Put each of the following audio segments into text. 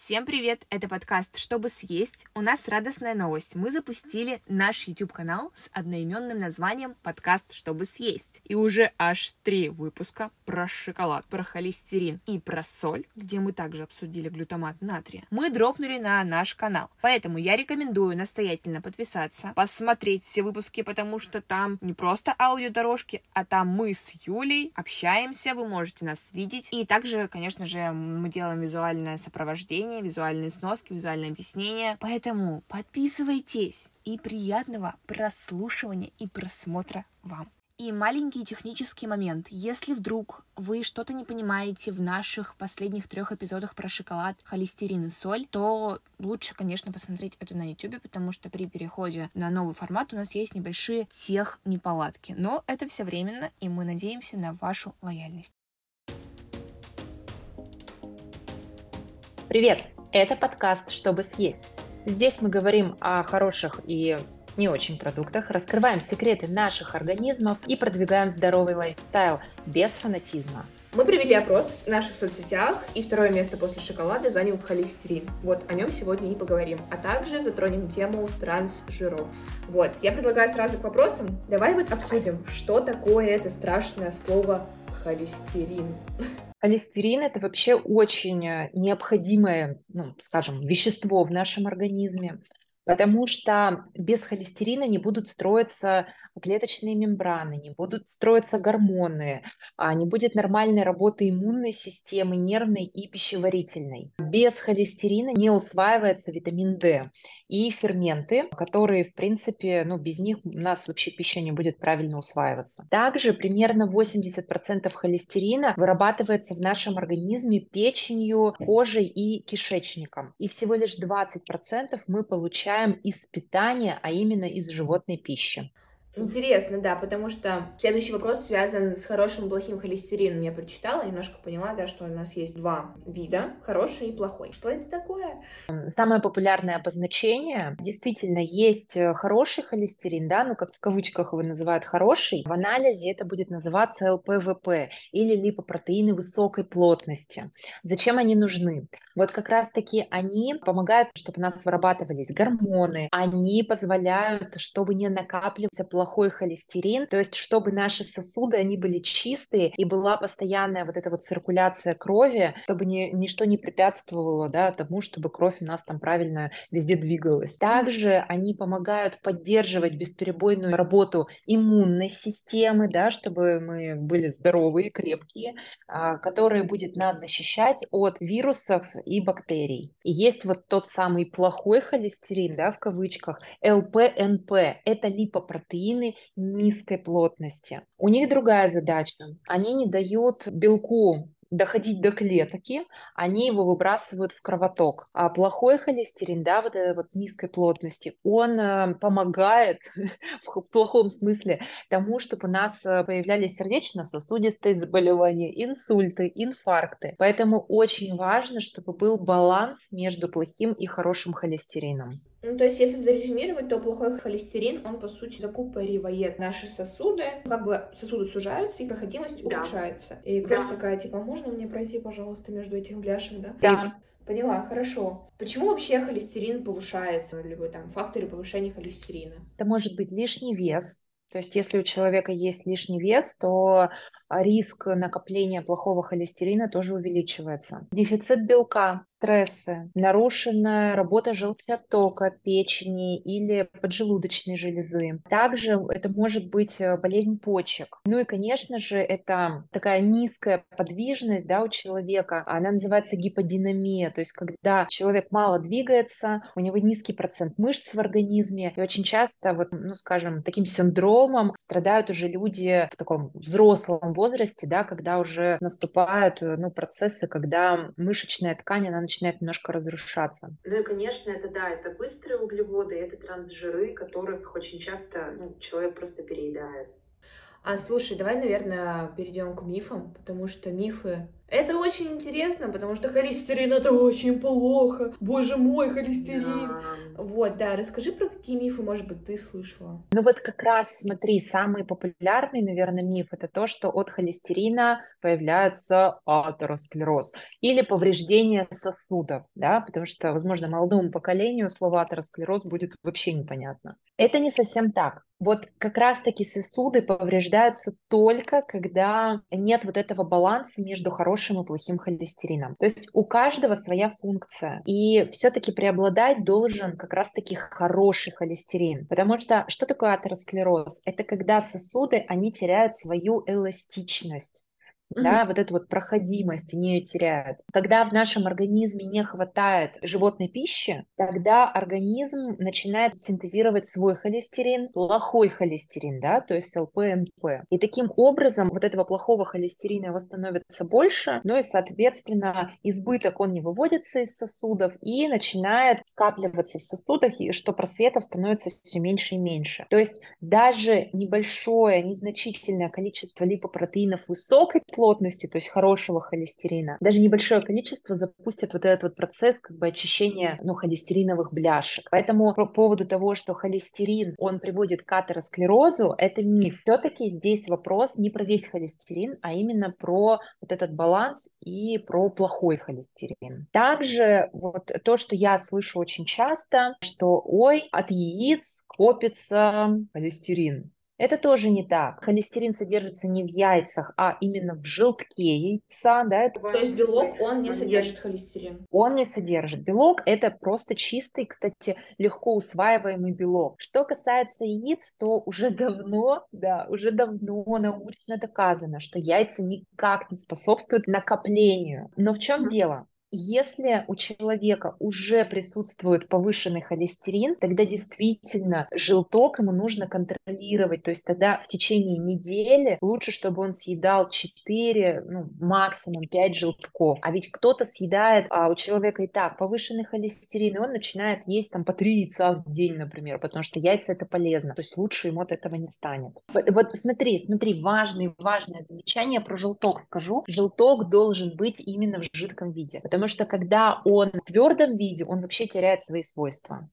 Всем привет! Это подкаст «Чтобы съесть». У нас радостная новость. Мы запустили наш YouTube-канал с одноименным названием «Подкаст «Чтобы съесть». И уже аж три выпуска про шоколад, про холестерин и про соль, где мы также обсудили глютамат натрия, мы дропнули на наш канал. Поэтому я рекомендую настоятельно подписаться, посмотреть все выпуски, потому что там не просто аудиодорожки, а там мы с Юлей общаемся, вы можете нас видеть. И также, конечно же, мы делаем визуальное сопровождение обсуждения, визуальные сноски, визуальное объяснение. Поэтому подписывайтесь и приятного прослушивания и просмотра вам. И маленький технический момент. Если вдруг вы что-то не понимаете в наших последних трех эпизодах про шоколад, холестерин и соль, то лучше, конечно, посмотреть это на YouTube, потому что при переходе на новый формат у нас есть небольшие тех неполадки. Но это все временно, и мы надеемся на вашу лояльность. Привет! Это подкаст «Чтобы съесть». Здесь мы говорим о хороших и не очень продуктах, раскрываем секреты наших организмов и продвигаем здоровый лайфстайл без фанатизма. Мы провели опрос в наших соцсетях, и второе место после шоколада занял холестерин. Вот о нем сегодня и поговорим. А также затронем тему трансжиров. Вот, я предлагаю сразу к вопросам. Давай вот обсудим, что такое это страшное слово холестерин. Холестерин это вообще очень э, необходимое, ну, скажем, вещество в нашем организме, потому что без холестерина не будут строиться клеточные мембраны, не будут строиться гормоны, а не будет нормальной работы иммунной системы, нервной и пищеварительной. Без холестерина не усваивается витамин D и ферменты, которые, в принципе, ну, без них у нас вообще пища не будет правильно усваиваться. Также примерно 80% холестерина вырабатывается в нашем организме печенью, кожей и кишечником. И всего лишь 20% мы получаем из питания, а именно из животной пищи. Интересно, да, потому что следующий вопрос связан с хорошим и плохим холестерином. Я прочитала, немножко поняла, да, что у нас есть два вида, хороший и плохой. Что это такое? Самое популярное обозначение, действительно, есть э, хороший холестерин, да, ну, как в кавычках его называют хороший. В анализе это будет называться ЛПВП или липопротеины высокой плотности. Зачем они нужны? Вот как раз-таки они помогают, чтобы у нас вырабатывались гормоны, они позволяют, чтобы не накапливался плохой плохой холестерин, то есть чтобы наши сосуды, они были чистые и была постоянная вот эта вот циркуляция крови, чтобы ни, ничто не препятствовало да, тому, чтобы кровь у нас там правильно везде двигалась. Также они помогают поддерживать бесперебойную работу иммунной системы, да, чтобы мы были здоровые, крепкие, а, которая будет нас защищать от вирусов и бактерий. И есть вот тот самый плохой холестерин, да, в кавычках, ЛПНП, это липопротеин, витамины низкой плотности. У них другая задача. Они не дают белку доходить до клетки, они его выбрасывают в кровоток. А плохой холестерин, да, вот этой вот низкой плотности, он э, помогает в, в плохом смысле тому, чтобы у нас э, появлялись сердечно-сосудистые заболевания, инсульты, инфаркты. Поэтому очень важно, чтобы был баланс между плохим и хорошим холестерином. Ну, то есть, если зарезюмировать, то плохой холестерин, он, по сути, закупоривает наши сосуды. Как бы сосуды сужаются, и проходимость да. улучшается. И кровь да. такая, типа, можно мне пройти, пожалуйста, между этих бляшек, да? Да. Поняла, хорошо. Почему вообще холестерин повышается, либо там факторы повышения холестерина? Это может быть лишний вес, то есть, если у человека есть лишний вес, то риск накопления плохого холестерина тоже увеличивается. Дефицит белка, стрессы, нарушенная работа желчатока, печени или поджелудочной железы. Также это может быть э, болезнь почек. Ну и, конечно же, это такая низкая подвижность да, у человека. Она называется гиподинамия, то есть когда человек мало двигается, у него низкий процент мышц в организме, и очень часто, вот, ну скажем, таким синдромом страдают уже люди в таком взрослом возрасте, да, когда уже наступают э, ну, процессы, когда мышечная ткань, она начинает немножко разрушаться. Ну и, конечно, это да, это быстрые углеводы, это трансжиры, которых очень часто ну, человек просто переедает. А слушай, давай, наверное, перейдем к мифам, потому что мифы Это очень интересно, потому что холестерин это очень плохо. Боже мой, холестерин. Да. Вот, да, расскажи про какие мифы, может быть, ты слышала. Ну вот как раз, смотри, самый популярный, наверное, миф это то, что от холестерина появляется атеросклероз или повреждение сосудов, да, потому что, возможно, молодому поколению слово атеросклероз будет вообще непонятно. Это не совсем так. Вот как раз-таки сосуды повреждаются только, когда нет вот этого баланса между хорошим и плохим холестерином. То есть у каждого своя функция. И все-таки преобладать должен как раз-таки хороший холестерин. Потому что что такое атеросклероз? Это когда сосуды, они теряют свою эластичность да, вот эту вот проходимость они теряют. Когда в нашем организме не хватает животной пищи, тогда организм начинает синтезировать свой холестерин, плохой холестерин, да, то есть ЛПНП. И таким образом вот этого плохого холестерина его становится больше, ну и, соответственно, избыток он не выводится из сосудов и начинает скапливаться в сосудах, и что просветов становится все меньше и меньше. То есть даже небольшое, незначительное количество липопротеинов высокой плотности, то есть хорошего холестерина, даже небольшое количество запустит вот этот вот процесс как бы очищения ну, холестериновых бляшек. Поэтому по поводу того, что холестерин, он приводит к атеросклерозу, это миф. Все-таки здесь вопрос не про весь холестерин, а именно про вот этот баланс и про плохой холестерин. Также вот то, что я слышу очень часто, что ой, от яиц копится холестерин. Это тоже не так. Холестерин содержится не в яйцах, а именно в желтке яйца. Да? То есть белок, он не содержит холестерин? Он не содержит. Белок – это просто чистый, кстати, легко усваиваемый белок. Что касается яиц, то уже давно, да, уже давно научно доказано, что яйца никак не способствуют накоплению. Но в чем дело? Если у человека уже присутствует повышенный холестерин, тогда действительно желток ему нужно контролировать. То есть тогда в течение недели лучше, чтобы он съедал 4, ну, максимум 5 желтков. А ведь кто-то съедает, а у человека и так повышенный холестерин, и он начинает есть там по 3 яйца в день, например, потому что яйца это полезно. То есть лучше ему от этого не станет. Вот, вот смотри, смотри, важное, важное замечание про желток скажу. Желток должен быть именно в жидком виде, потому что когда он в твердом виде, он вообще теряет свои свойства.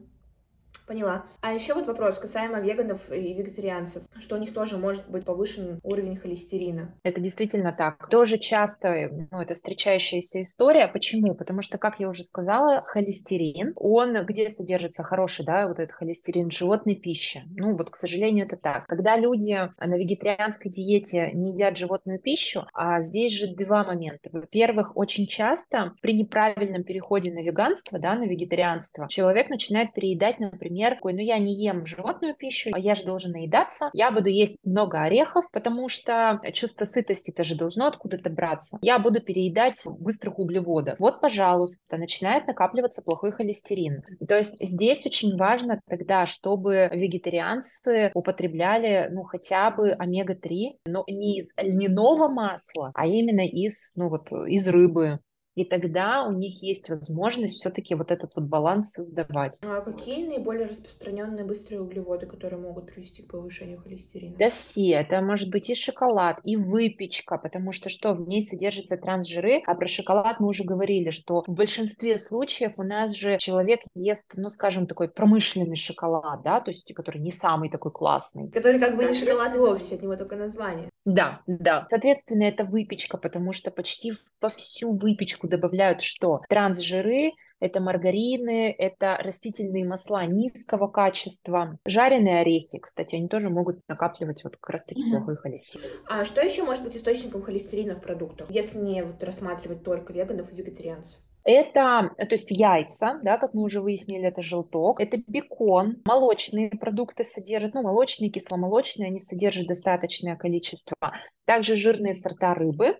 Поняла. А еще вот вопрос касаемо веганов и вегетарианцев, что у них тоже может быть повышен уровень холестерина. Это действительно так. Тоже часто, ну, это встречающаяся история. Почему? Потому что, как я уже сказала, холестерин, он где содержится хороший, да, вот этот холестерин в животной пище. Ну, вот, к сожалению, это так. Когда люди на вегетарианской диете не едят животную пищу, а здесь же два момента. Во-первых, очень часто при неправильном переходе на веганство, да, на вегетарианство, человек начинает переедать, например, например, такой, ну я не ем животную пищу, а я же должен наедаться, я буду есть много орехов, потому что чувство сытости тоже должно откуда-то браться. Я буду переедать быстрых углеводов. Вот, пожалуйста, начинает накапливаться плохой холестерин. То есть здесь очень важно тогда, чтобы вегетарианцы употребляли, ну, хотя бы омега-3, но не из льняного масла, а именно из, ну, вот, из рыбы, и тогда у них есть возможность все-таки вот этот вот баланс создавать. А какие наиболее распространенные быстрые углеводы, которые могут привести к повышению холестерина? Да все, это может быть и шоколад, и выпечка, потому что что, в ней содержатся трансжиры, а про шоколад мы уже говорили, что в большинстве случаев у нас же человек ест, ну скажем, такой промышленный шоколад, да, то есть который не самый такой классный. Который как бы не шоколад вовсе, от него только название. Да, да. Соответственно, это выпечка, потому что почти во всю выпечку добавляют что? Трансжиры, это маргарины, это растительные масла низкого качества, жареные орехи, кстати, они тоже могут накапливать вот как раз таки mm-hmm. плохой холестерин. А что еще может быть источником холестерина в продуктах, если не вот рассматривать только веганов и вегетарианцев? Это, то есть яйца, да, как мы уже выяснили, это желток, это бекон, молочные продукты содержат, ну, молочные, кисломолочные, они содержат достаточное количество. Также жирные сорта рыбы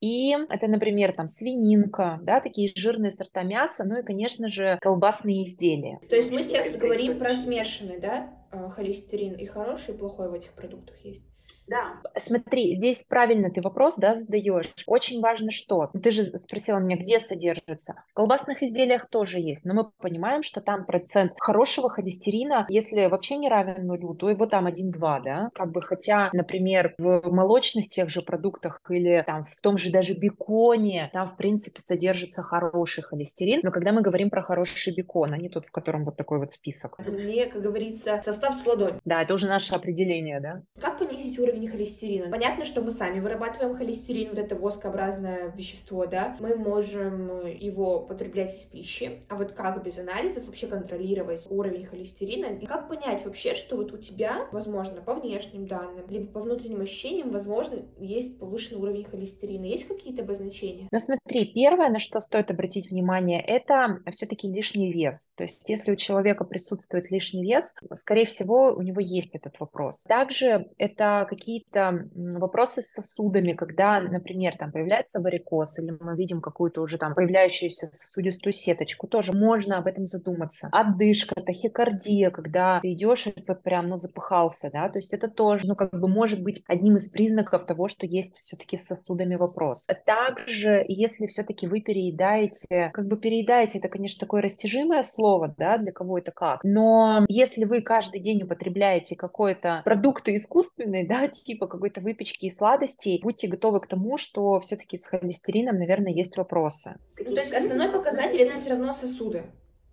и это, например, там свининка, да, такие жирные сорта мяса, ну и, конечно же, колбасные изделия. То есть мы сейчас говорим про смешанный, да, э, холестерин и хороший, и плохой в этих продуктах есть? Да. Смотри, здесь правильно ты вопрос, да, задаешь. Очень важно что? Ну, ты же спросила меня, где содержится. В колбасных изделиях тоже есть, но мы понимаем, что там процент хорошего холестерина, если вообще не равен нулю, то его там 1-2, да? Как бы, хотя, например, в молочных тех же продуктах или там в том же даже беконе, там, в принципе, содержится хороший холестерин, но когда мы говорим про хороший бекон, а не тот, в котором вот такой вот список. Мне, как говорится, состав с ладонь. Да, это уже наше определение, да? Как понизить уровень холестерина? Понятно, что мы сами вырабатываем холестерин, вот это воскообразное вещество, да, мы можем его потреблять из пищи, а вот как без анализов вообще контролировать уровень холестерина? И как понять вообще, что вот у тебя, возможно, по внешним данным, либо по внутренним ощущениям, возможно, есть повышенный уровень холестерина? Есть какие-то обозначения? Ну смотри, первое, на что стоит обратить внимание, это все-таки лишний вес. То есть если у человека присутствует лишний вес, скорее всего, у него есть этот вопрос. Также это какие-то вопросы с сосудами, когда, например, там появляется варикоз, или мы видим какую-то уже там появляющуюся сосудистую сеточку, тоже можно об этом задуматься. Отдышка, тахикардия, когда ты идешь и вот прям, ну, запыхался, да, то есть это тоже, ну, как бы может быть одним из признаков того, что есть все-таки с сосудами вопрос. Также, если все-таки вы переедаете, как бы переедаете, это, конечно, такое растяжимое слово, да, для кого это как, но если вы каждый день употребляете какой-то продукты искусственные, да, типа какой-то выпечки и сладостей, будьте готовы к тому, что все-таки с холестерином, наверное, есть вопросы. Ну, то есть основной показатель это все равно сосуды.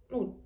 Ну,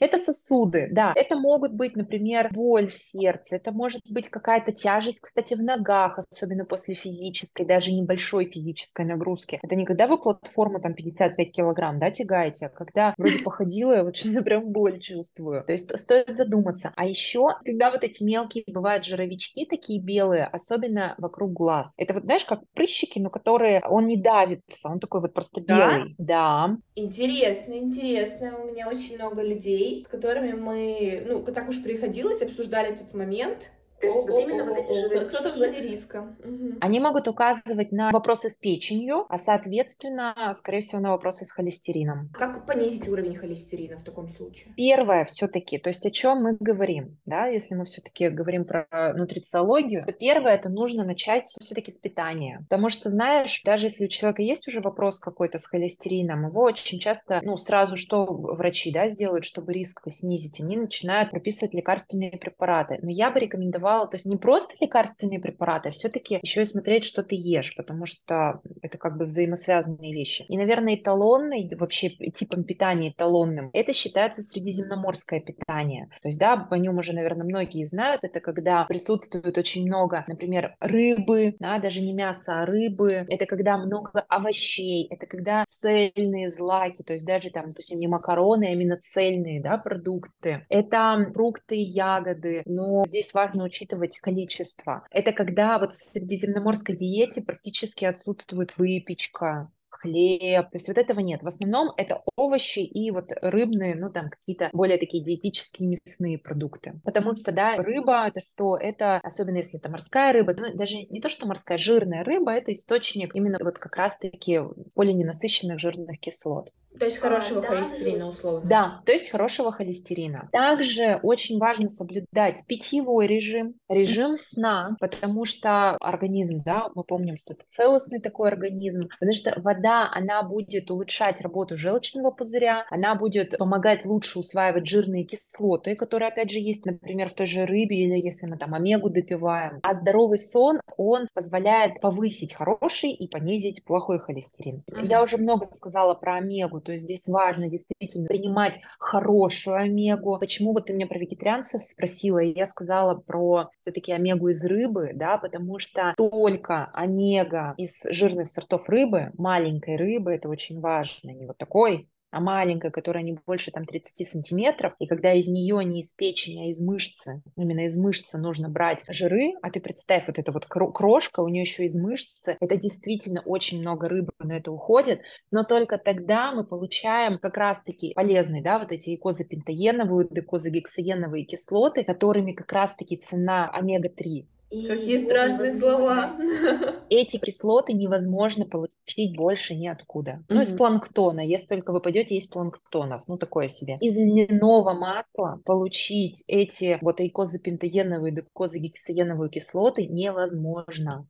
это сосуды, да. Это могут быть, например, боль в сердце, это может быть какая-то тяжесть, кстати, в ногах, особенно после физической, даже небольшой физической нагрузки. Это не когда вы платформу там 55 килограмм, да, тягаете, а когда вроде походила, я вот что-то прям боль чувствую. То есть стоит задуматься. А еще, когда вот эти мелкие бывают жировички такие белые, особенно вокруг глаз. Это вот, знаешь, как прыщики, но которые, он не давится, он такой вот просто белый. Да. да. Интересно, интересно. У меня очень много людей, с которыми мы, ну, так уж приходилось, обсуждали этот момент, то есть вот именно вот эти жировички. Кто-то в зоне риска. Угу. Они могут указывать на вопросы с печенью, а соответственно, скорее всего, на вопросы с холестерином. Как понизить уровень холестерина в таком случае? Первое все-таки, то есть о чем мы говорим, да, если мы все-таки говорим про нутрициологию, то первое это нужно начать все-таки с питания. Потому что, знаешь, даже если у человека есть уже вопрос какой-то с холестерином, его очень часто, ну, сразу что врачи, да, сделают, чтобы риск снизить, они начинают прописывать лекарственные препараты. Но я бы рекомендовала рекомендовала, то есть не просто лекарственные препараты, а все-таки еще и смотреть, что ты ешь, потому что это как бы взаимосвязанные вещи. И, наверное, эталонный, вообще типом питания эталонным, это считается средиземноморское питание. То есть, да, по нем уже, наверное, многие знают, это когда присутствует очень много, например, рыбы, да, даже не мяса, а рыбы, это когда много овощей, это когда цельные злаки, то есть даже там, допустим, не макароны, а именно цельные, да, продукты. Это фрукты, ягоды, но здесь важно учитывать учитывать количество. Это когда вот в средиземноморской диете практически отсутствует выпечка, хлеб, то есть вот этого нет. В основном это овощи и вот рыбные, ну там какие-то более такие диетические мясные продукты. Потому что, да, рыба это что? Это, особенно если это морская рыба, ну даже не то, что морская, жирная рыба, это источник именно вот как раз-таки полиненасыщенных жирных кислот. То есть хорошего а, холестерина, условно. Да, то есть хорошего холестерина. Также очень важно соблюдать питьевой режим, режим сна, потому что организм, да, мы помним, что это целостный такой организм, потому что вода, она будет улучшать работу желчного пузыря, она будет помогать лучше усваивать жирные кислоты, которые, опять же, есть, например, в той же рыбе или если мы там омегу допиваем. А здоровый сон, он позволяет повысить хороший и понизить плохой холестерин. Mm-hmm. Я уже много сказала про то есть здесь важно действительно принимать хорошую омегу. Почему вот ты меня про вегетарианцев спросила, и я сказала про все-таки омегу из рыбы, да, потому что только омега из жирных сортов рыбы, маленькой рыбы, это очень важно, не вот такой а маленькая, которая не больше там 30 сантиметров, и когда из нее не из печени, а из мышцы, именно из мышцы нужно брать жиры, а ты представь, вот эта вот крошка, у нее еще из мышцы, это действительно очень много рыбы на это уходит, но только тогда мы получаем как раз-таки полезные, да, вот эти икозапентаеновые, икозагексаеновые кислоты, которыми как раз-таки цена омега-3 И Какие страшные слова. Эти кислоты невозможно получить больше ниоткуда. Mm-hmm. Ну, из планктона. Если только вы пойдете есть планктонов. Ну, такое себе. Из льняного масла получить эти вот эйкозапентогеновые, декозагексогеновые кислоты невозможно.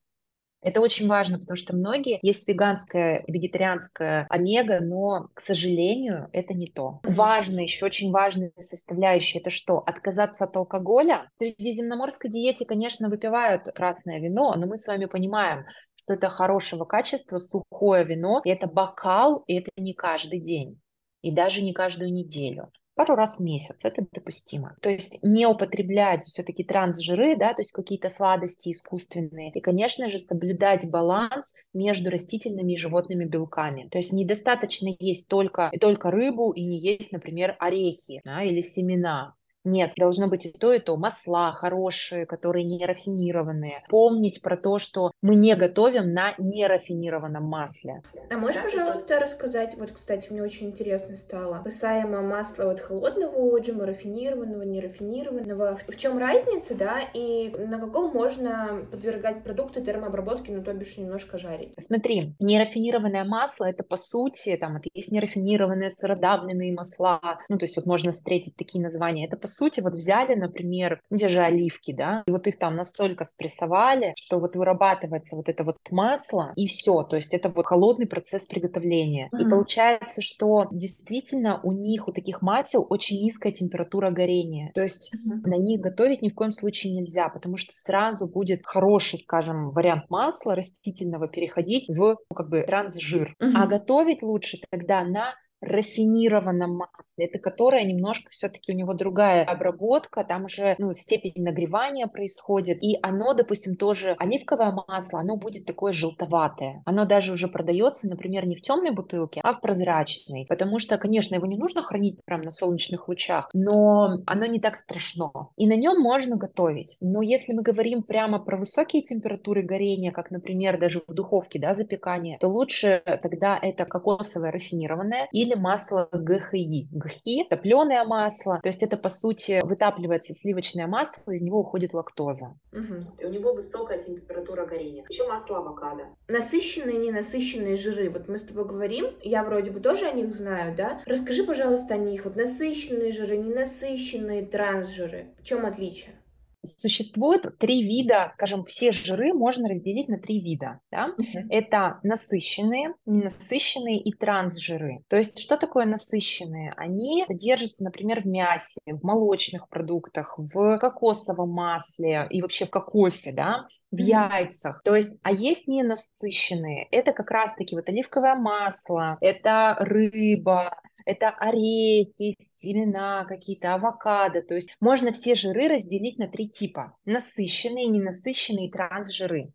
Это очень важно, потому что многие есть веганская, вегетарианская омега, но, к сожалению, это не то. Важно, еще очень важная составляющая, это что? Отказаться от алкоголя. В средиземноморской диете, конечно, выпивают красное вино, но мы с вами понимаем, что это хорошего качества, сухое вино, и это бокал, и это не каждый день и даже не каждую неделю пару раз в месяц, это допустимо. То есть не употреблять все-таки трансжиры, да, то есть какие-то сладости искусственные. И, конечно же, соблюдать баланс между растительными и животными белками. То есть недостаточно есть только, только рыбу и не есть, например, орехи да, или семена. Нет, должно быть и то, и то. Масла хорошие, которые не рафинированные. Помнить про то, что мы не готовим на нерафинированном масле. А можешь, да, пожалуйста, рассказать, вот, кстати, мне очень интересно стало, касаемо масла вот холодного отжима, рафинированного, нерафинированного. В чем разница, да, и на каком можно подвергать продукты термообработке, ну, то бишь немножко жарить? Смотри, нерафинированное масло, это по сути, там, это есть нерафинированные сыродавленные масла, ну, то есть вот можно встретить такие названия, это по сути, вот взяли, например, где же оливки, да, и вот их там настолько спрессовали, что вот вырабатывается вот это вот масло, и все, то есть это вот холодный процесс приготовления. Mm-hmm. И получается, что действительно у них, у таких масел очень низкая температура горения, то есть mm-hmm. на них готовить ни в коем случае нельзя, потому что сразу будет хороший, скажем, вариант масла растительного переходить в ну, как бы трансжир. Mm-hmm. А готовить лучше тогда на рафинированном масле, это которое немножко все-таки у него другая обработка, там уже ну, степень нагревания происходит, и оно, допустим, тоже оливковое масло, оно будет такое желтоватое. Оно даже уже продается, например, не в темной бутылке, а в прозрачной, потому что, конечно, его не нужно хранить прямо на солнечных лучах, но оно не так страшно, и на нем можно готовить. Но если мы говорим прямо про высокие температуры горения, как, например, даже в духовке, да, запекание, то лучше тогда это кокосовое рафинированное или или масло ГХИ. ГХИ – топленое масло, то есть это, по сути, вытапливается сливочное масло, из него уходит лактоза. Угу. И у него высокая температура горения. Еще масло авокадо. Насыщенные и ненасыщенные жиры. Вот мы с тобой говорим, я вроде бы тоже о них знаю, да? Расскажи, пожалуйста, о них. Вот насыщенные жиры, ненасыщенные трансжиры. В чем отличие? Существует три вида, скажем, все жиры можно разделить на три вида. Да? Uh-huh. Это насыщенные, ненасыщенные и трансжиры. То есть что такое насыщенные? Они содержатся, например, в мясе, в молочных продуктах, в кокосовом масле и вообще в кокосе, да, в uh-huh. яйцах. То есть, а есть ненасыщенные. Это как раз-таки вот оливковое масло, это рыба, это орехи, семена какие-то, авокадо. То есть можно все жиры разделить на три типа. Насыщенные, ненасыщенные и трансжиры.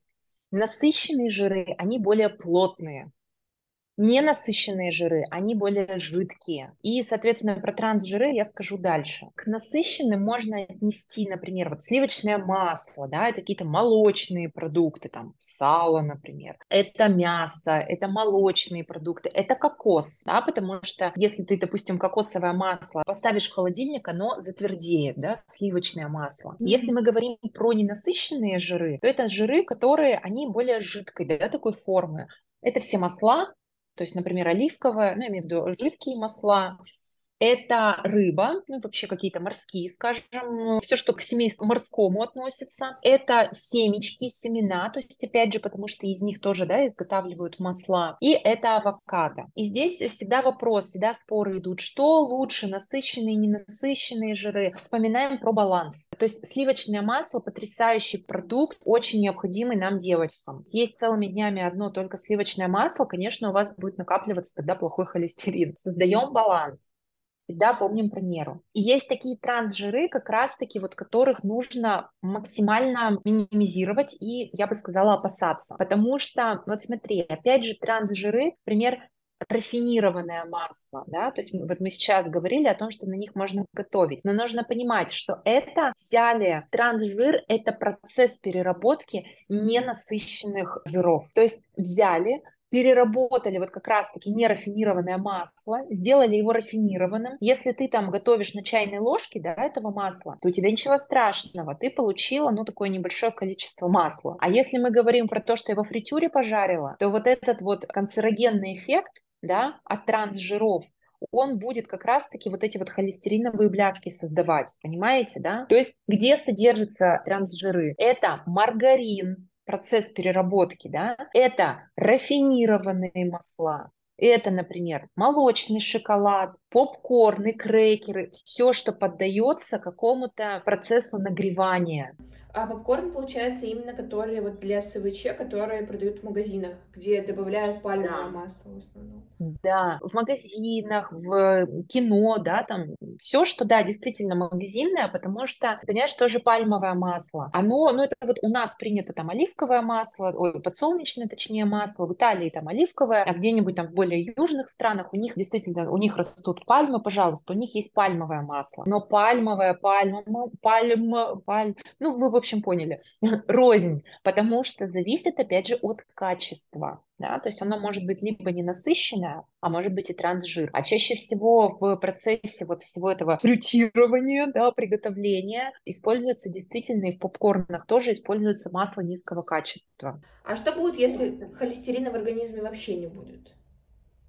Насыщенные жиры, они более плотные. Ненасыщенные жиры, они более жидкие. И, соответственно, про трансжиры я скажу дальше. К насыщенным можно отнести, например, вот сливочное масло, да, это какие-то молочные продукты, там, сало, например. Это мясо, это молочные продукты, это кокос, да, потому что если ты, допустим, кокосовое масло поставишь в холодильник, оно затвердеет, да, сливочное масло. Если мы говорим про ненасыщенные жиры, то это жиры, которые, они более жидкой, да, такой формы. Это все масла, то есть, например, оливковое, ну, я имею в виду жидкие масла, это рыба, ну вообще какие-то морские, скажем, все, что к семейству морскому относится. Это семечки, семена, то есть опять же, потому что из них тоже, да, изготавливают масла. И это авокадо. И здесь всегда вопрос, всегда споры идут, что лучше, насыщенные, ненасыщенные жиры. Вспоминаем про баланс. То есть сливочное масло потрясающий продукт, очень необходимый нам девочкам. Есть целыми днями одно только сливочное масло, конечно, у вас будет накапливаться тогда плохой холестерин. Создаем баланс всегда помним про меру. И есть такие трансжиры, как раз-таки вот которых нужно максимально минимизировать и, я бы сказала, опасаться. Потому что, вот смотри, опять же, трансжиры, например, рафинированное масло, да, то есть вот мы сейчас говорили о том, что на них можно готовить, но нужно понимать, что это взяли трансжир, это процесс переработки ненасыщенных жиров, то есть взяли, переработали вот как раз-таки нерафинированное масло, сделали его рафинированным. Если ты там готовишь на чайной ложке, да, этого масла, то у тебя ничего страшного, ты получила, ну, такое небольшое количество масла. А если мы говорим про то, что я во фритюре пожарила, то вот этот вот канцерогенный эффект, да, от трансжиров, он будет как раз-таки вот эти вот холестериновые бляшки создавать, понимаете, да? То есть где содержатся трансжиры? Это маргарин, процесс переработки, да? Это рафинированные масла, это, например, молочный шоколад, попкорн и крекеры, все, что поддается какому-то процессу нагревания. А попкорн, получается, именно которые вот для СВЧ, которые продают в магазинах, где добавляют пальмовое да. масло в основном. Да, в магазинах, в кино, да, там все, что, да, действительно магазинное, потому что, понимаешь, тоже пальмовое масло. Оно, ну это вот у нас принято там оливковое масло, ой, подсолнечное, точнее, масло, в Италии там оливковое, а где-нибудь там в более южных странах у них действительно, у них растут пальмы, пожалуйста, у них есть пальмовое масло. Но пальмовое, пальма, пальма, пальм, ну вы, в общем, поняли, рознь, потому что зависит, опять же, от качества. Да? То есть оно может быть либо ненасыщенное, а может быть и трансжир. А чаще всего в процессе вот всего этого фрютирования, да, приготовления используется действительно и в попкорнах тоже используется масло низкого качества. А что будет, если холестерина в организме вообще не будет?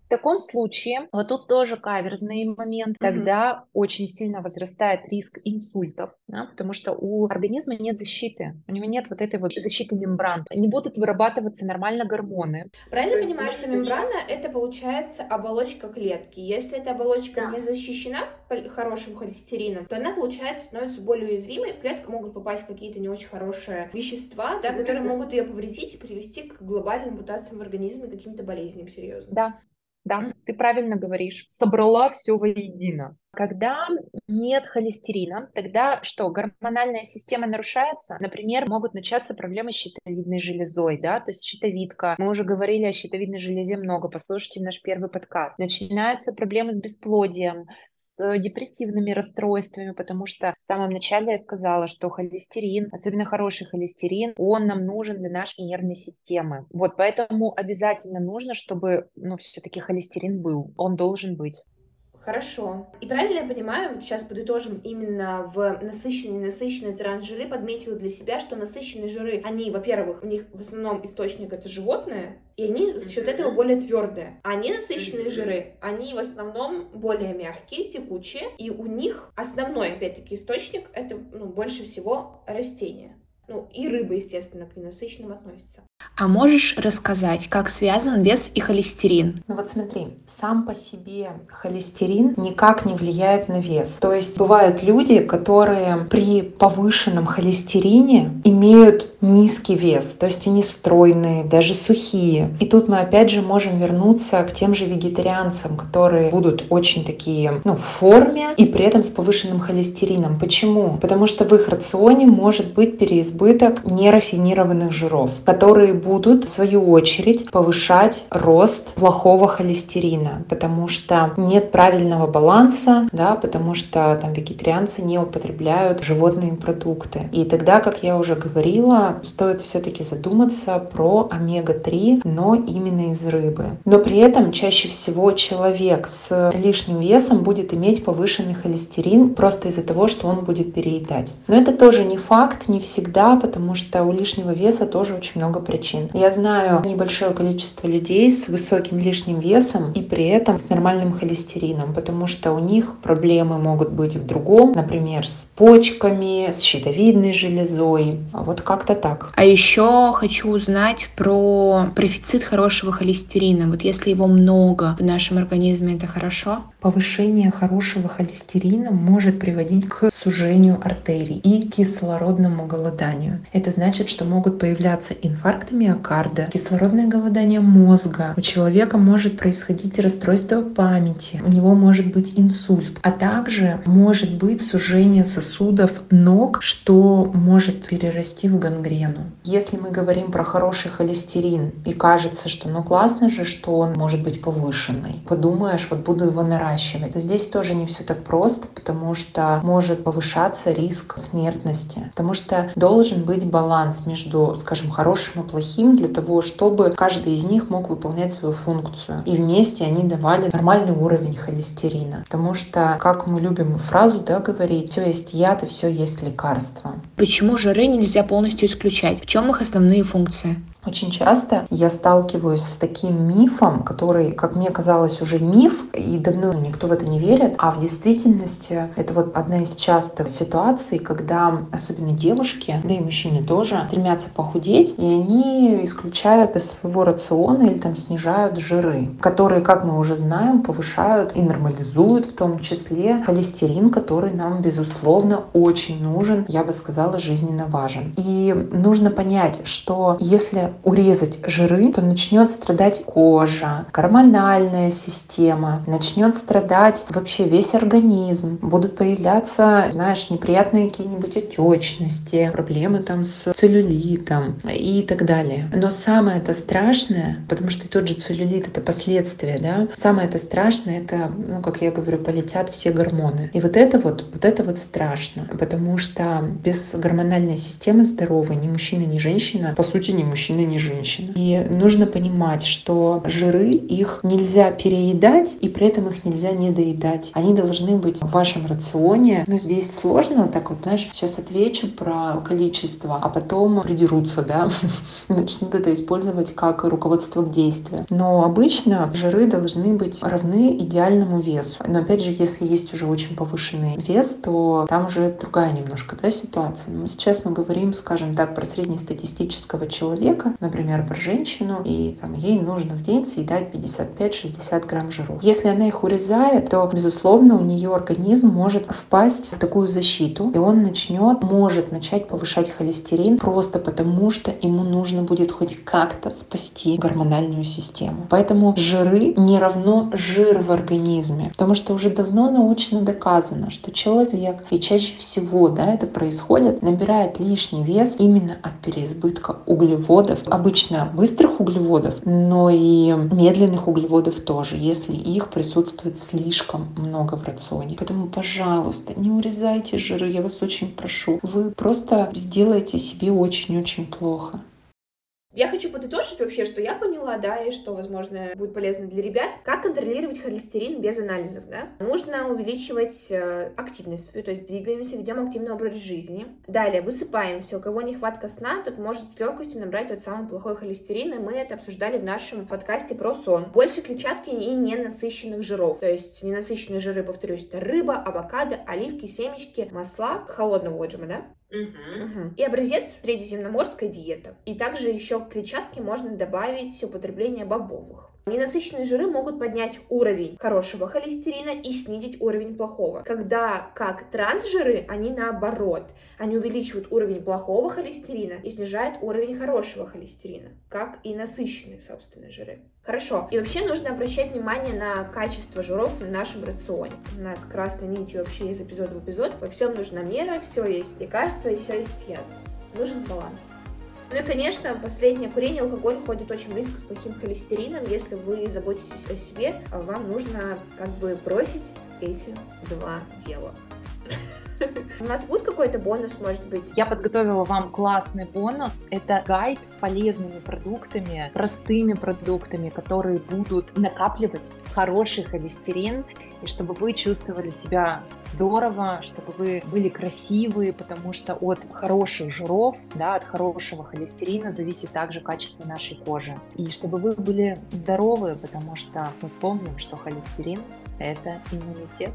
В таком случае, вот тут тоже каверзный момент, тогда mm-hmm. очень сильно возрастает риск инсультов, да, потому что у организма нет защиты, у него нет вот этой вот защиты мембран, не будут вырабатываться нормально гормоны. Правильно То понимаю, что мембрана это получается оболочка клетки. Если эта оболочка да. не защищена хорошим холестерином, то она, получается, становится более уязвимой, в клетку могут попасть какие-то не очень хорошие вещества, да, которые могут ее повредить и привести к глобальным мутациям в организме, каким-то болезням серьезным. Да, да, ты правильно говоришь, собрала все воедино. Когда нет холестерина, тогда что, гормональная система нарушается? Например, могут начаться проблемы с щитовидной железой, да, то есть щитовидка. Мы уже говорили о щитовидной железе много, послушайте наш первый подкаст. Начинаются проблемы с бесплодием, депрессивными расстройствами, потому что в самом начале я сказала, что холестерин, особенно хороший холестерин, он нам нужен для нашей нервной системы. Вот поэтому обязательно нужно, чтобы, ну, все-таки холестерин был, он должен быть. Хорошо. И правильно я понимаю, вот сейчас подытожим именно в насыщенные насыщенные трансжиры, подметила для себя, что насыщенные жиры, они, во-первых, у них в основном источник это животное, и они за счет этого более твердые. А ненасыщенные жиры, они в основном более мягкие, текучие, и у них основной, опять-таки, источник это ну, больше всего растения. Ну, и рыба, естественно, к ненасыщенным относится. А можешь рассказать, как связан вес и холестерин? Ну вот смотри, сам по себе холестерин никак не влияет на вес. То есть бывают люди, которые при повышенном холестерине имеют низкий вес, то есть они стройные, даже сухие. И тут мы опять же можем вернуться к тем же вегетарианцам, которые будут очень такие, ну, в форме и при этом с повышенным холестерином. Почему? Потому что в их рационе может быть переизбыток нерафинированных жиров, которые будут, в свою очередь, повышать рост плохого холестерина, потому что нет правильного баланса, да, потому что там вегетарианцы не употребляют животные продукты. И тогда, как я уже говорила, стоит все-таки задуматься про омега-3, но именно из рыбы. Но при этом чаще всего человек с лишним весом будет иметь повышенный холестерин просто из-за того, что он будет переедать. Но это тоже не факт, не всегда, потому что у лишнего веса тоже очень много причин. Я знаю небольшое количество людей с высоким лишним весом и при этом с нормальным холестерином, потому что у них проблемы могут быть в другом, например, с почками, с щитовидной железой. А вот как-то так. А еще хочу узнать про профицит хорошего холестерина. Вот если его много в нашем организме, это хорошо? Повышение хорошего холестерина может приводить к сужению артерий и кислородному голоданию. Это значит, что могут появляться инфаркты миокарда, кислородное голодание мозга. У человека может происходить расстройство памяти, у него может быть инсульт, а также может быть сужение сосудов ног, что может перерасти в гангрену. Если мы говорим про хороший холестерин и кажется, что ну классно же, что он может быть повышенный, подумаешь, вот буду его наращивать, наращивать. То здесь тоже не все так просто, потому что может повышаться риск смертности. Потому что должен быть баланс между, скажем, хорошим и плохим для того, чтобы каждый из них мог выполнять свою функцию. И вместе они давали нормальный уровень холестерина. Потому что, как мы любим фразу да, говорить, все есть яд и все есть лекарство. Почему жиры нельзя полностью исключать? В чем их основные функции? Очень часто я сталкиваюсь с таким мифом, который, как мне казалось, уже миф, и давно никто в это не верит, а в действительности это вот одна из частых ситуаций, когда особенно девушки, да и мужчины тоже, стремятся похудеть, и они исключают из своего рациона или там снижают жиры, которые, как мы уже знаем, повышают и нормализуют в том числе холестерин, который нам, безусловно, очень нужен, я бы сказала, жизненно важен. И нужно понять, что если урезать жиры, то начнет страдать кожа, гормональная система, начнет страдать вообще весь организм, будут появляться, знаешь, неприятные какие-нибудь отечности, проблемы там с целлюлитом и так далее. Но самое это страшное, потому что тот же целлюлит это последствия, да, самое это страшное, это, ну, как я говорю, полетят все гормоны. И вот это вот, вот это вот страшно, потому что без гормональной системы здоровой ни мужчина, ни женщина, по сути, ни мужчина, ни женщина. И нужно понимать, что жиры, их нельзя переедать, и при этом их нельзя не доедать. Они должны быть в вашем рационе. Но здесь сложно, так вот, знаешь, сейчас отвечу про количество, а потом придерутся, да, начнут это использовать как руководство к действию. Но обычно жиры должны быть равны идеальному весу. Но опять же, если есть уже очень повышенный вес, то там уже другая немножко да, ситуация. Но сейчас мы говорим, скажем так, про среднестатистического человека, например, про женщину, и там, ей нужно в день съедать 55-60 грамм жиров. Если она их урезает, то, безусловно, у нее организм может впасть в такую защиту, и он начнет, может начать повышать холестерин просто потому, что ему нужно будет хоть как-то спасти гормональную систему. Поэтому жиры не равно жир в организме, потому что уже давно научно доказано, что человек, и чаще всего да, это происходит, набирает лишний вес именно от переизбытка углеводов, обычно быстрых углеводов, но и медленных углеводов тоже, если их присутствует слишком много в рационе. Поэтому, пожалуйста, не урезайте жиры, я вас очень прошу. Вы просто сделаете себе очень-очень плохо. Я хочу подытожить вообще, что я поняла, да, и что, возможно, будет полезно для ребят. Как контролировать холестерин без анализов, да? Нужно увеличивать э, активность свою, то есть двигаемся, ведем активный образ жизни. Далее, высыпаемся. У кого нехватка сна, тот может с легкостью набрать тот самый плохой холестерин, и мы это обсуждали в нашем подкасте про сон. Больше клетчатки и ненасыщенных жиров. То есть ненасыщенные жиры, повторюсь, это рыба, авокадо, оливки, семечки, масла холодного отжима, да? Угу. И образец средиземноморская диета. И также еще к клетчатке можно добавить употребление бобовых. Ненасыщенные жиры могут поднять уровень хорошего холестерина и снизить уровень плохого. Когда как трансжиры, они наоборот. Они увеличивают уровень плохого холестерина и снижают уровень хорошего холестерина, как и насыщенные, собственные жиры. Хорошо. И вообще нужно обращать внимание на качество жиров в нашем рационе. У нас красной нитью вообще из эпизода в эпизод. Во всем нужна мера, все есть лекарство и все есть яд. Нужен баланс. Ну и, конечно, последнее курение, алкоголь ходит очень близко с плохим холестерином. Если вы заботитесь о себе, вам нужно как бы бросить эти два дела. У нас будет какой-то бонус, может быть? Я подготовила вам классный бонус. Это гайд полезными продуктами, простыми продуктами, которые будут накапливать хороший холестерин, и чтобы вы чувствовали себя здорово, чтобы вы были красивые, потому что от хороших жиров, да, от хорошего холестерина зависит также качество нашей кожи. И чтобы вы были здоровы, потому что мы помним, что холестерин – это иммунитет.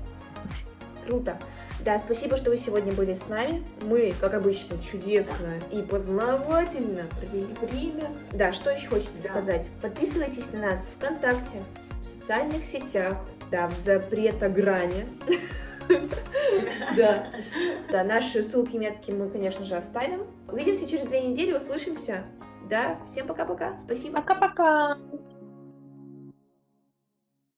Круто. Да, спасибо, что вы сегодня были с нами. Мы, как обычно, чудесно и познавательно провели время. Да, что еще хочется да. сказать? Подписывайтесь на нас ВКонтакте, в социальных сетях, да, в запретограме. Да. Да, наши ссылки, метки мы, конечно же, оставим. Увидимся через две недели, услышимся. Да, всем пока-пока. Спасибо. Пока-пока.